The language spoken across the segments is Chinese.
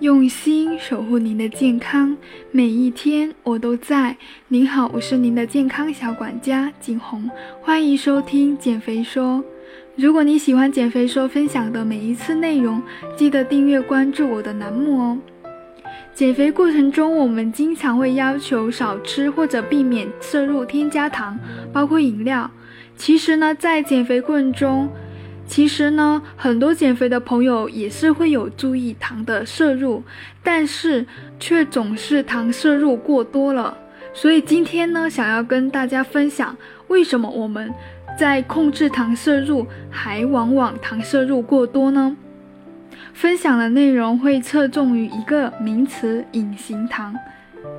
用心守护您的健康，每一天我都在。您好，我是您的健康小管家景红，欢迎收听减肥说。如果你喜欢减肥说分享的每一次内容，记得订阅关注我的栏目哦。减肥过程中，我们经常会要求少吃或者避免摄入添加糖，包括饮料。其实呢，在减肥过程中，其实呢，很多减肥的朋友也是会有注意糖的摄入，但是却总是糖摄入过多了。所以今天呢，想要跟大家分享，为什么我们在控制糖摄入，还往往糖摄入过多呢？分享的内容会侧重于一个名词——隐形糖。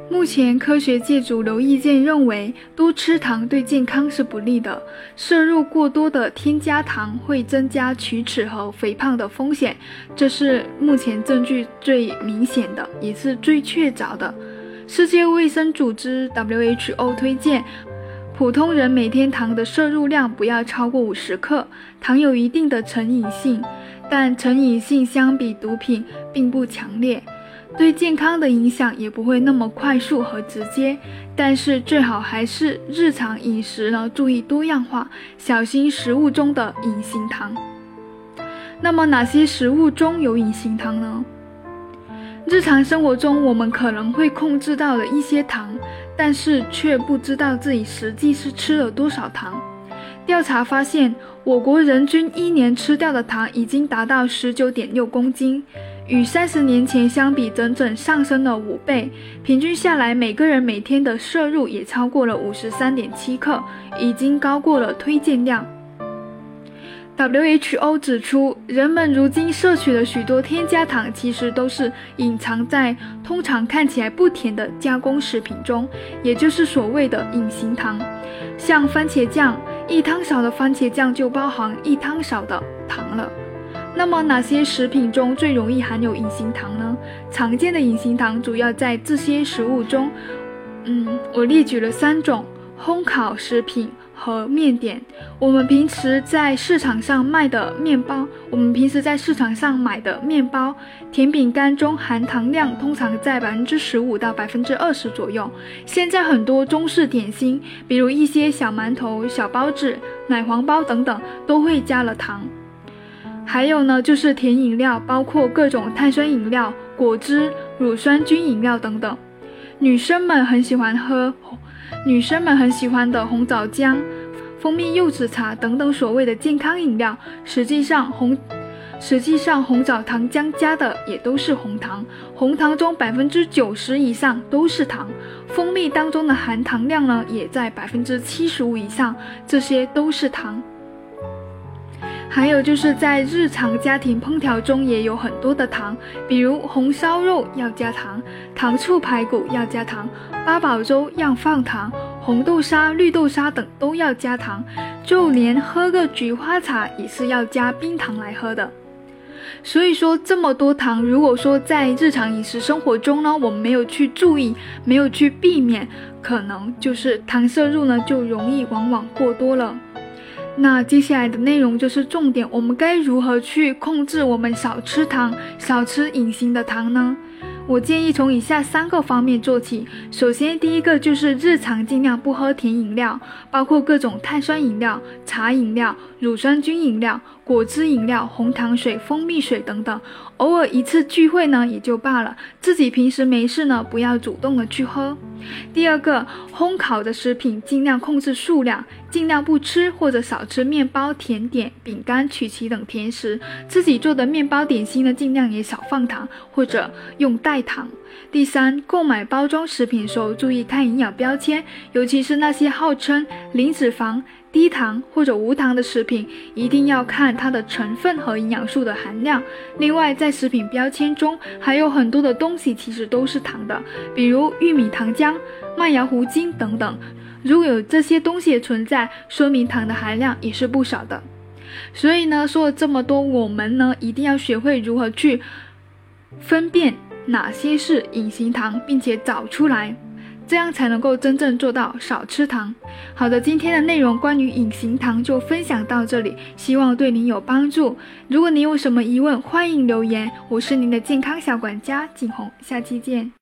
目前科学界主流意见认为，多吃糖对健康是不利的。摄入过多的添加糖会增加龋齿和肥胖的风险，这是目前证据最明显的，也是最确凿的。世界卫生组织 （WHO） 推荐，普通人每天糖的摄入量不要超过五十克。糖有一定的成瘾性，但成瘾性相比毒品并不强烈。对健康的影响也不会那么快速和直接，但是最好还是日常饮食呢，注意多样化，小心食物中的隐形糖。那么哪些食物中有隐形糖呢？日常生活中我们可能会控制到了一些糖，但是却不知道自己实际是吃了多少糖。调查发现，我国人均一年吃掉的糖已经达到十九点六公斤。与三十年前相比，整整上升了五倍。平均下来，每个人每天的摄入也超过了五十三点七克，已经高过了推荐量。WHO 指出，人们如今摄取的许多添加糖，其实都是隐藏在通常看起来不甜的加工食品中，也就是所谓的隐形糖。像番茄酱，一汤勺的番茄酱就包含一汤勺的糖了。那么哪些食品中最容易含有隐形糖呢？常见的隐形糖主要在这些食物中，嗯，我列举了三种：烘烤食品和面点。我们平时在市场上卖的面包，我们平时在市场上买的面包、甜饼干中含糖量通常在百分之十五到百分之二十左右。现在很多中式点心，比如一些小馒头、小包子、奶黄包等等，都会加了糖。还有呢，就是甜饮料，包括各种碳酸饮料、果汁、乳酸菌饮料等等。女生们很喜欢喝，女生们很喜欢的红枣浆、蜂蜜柚子茶等等所谓的健康饮料，实际上红，实际上红枣糖浆加的也都是红糖。红糖中百分之九十以上都是糖，蜂蜜当中的含糖量呢也在百分之七十五以上，这些都是糖。还有就是在日常家庭烹调中也有很多的糖，比如红烧肉要加糖，糖醋排骨要加糖，八宝粥要放糖，红豆沙、绿豆沙等都要加糖，就连喝个菊花茶也是要加冰糖来喝的。所以说这么多糖，如果说在日常饮食生活中呢，我们没有去注意，没有去避免，可能就是糖摄入呢就容易往往过多了。那接下来的内容就是重点，我们该如何去控制我们少吃糖、少吃隐形的糖呢？我建议从以下三个方面做起。首先，第一个就是日常尽量不喝甜饮料，包括各种碳酸饮料、茶饮料、乳酸菌饮料。果汁饮料、红糖水、蜂蜜水等等，偶尔一次聚会呢也就罢了，自己平时没事呢不要主动的去喝。第二个，烘烤的食品尽量控制数量，尽量不吃或者少吃面包、甜点、饼干、曲奇等甜食。自己做的面包点心呢，尽量也少放糖或者用代糖。第三，购买包装食品时候注意看营养标签，尤其是那些号称零脂肪。低糖或者无糖的食品，一定要看它的成分和营养素的含量。另外，在食品标签中还有很多的东西其实都是糖的，比如玉米糖浆、麦芽糊精等等。如果有这些东西存在，说明糖的含量也是不少的。所以呢，说了这么多，我们呢一定要学会如何去分辨哪些是隐形糖，并且找出来。这样才能够真正做到少吃糖。好的，今天的内容关于隐形糖就分享到这里，希望对您有帮助。如果您有什么疑问，欢迎留言。我是您的健康小管家景红，下期见。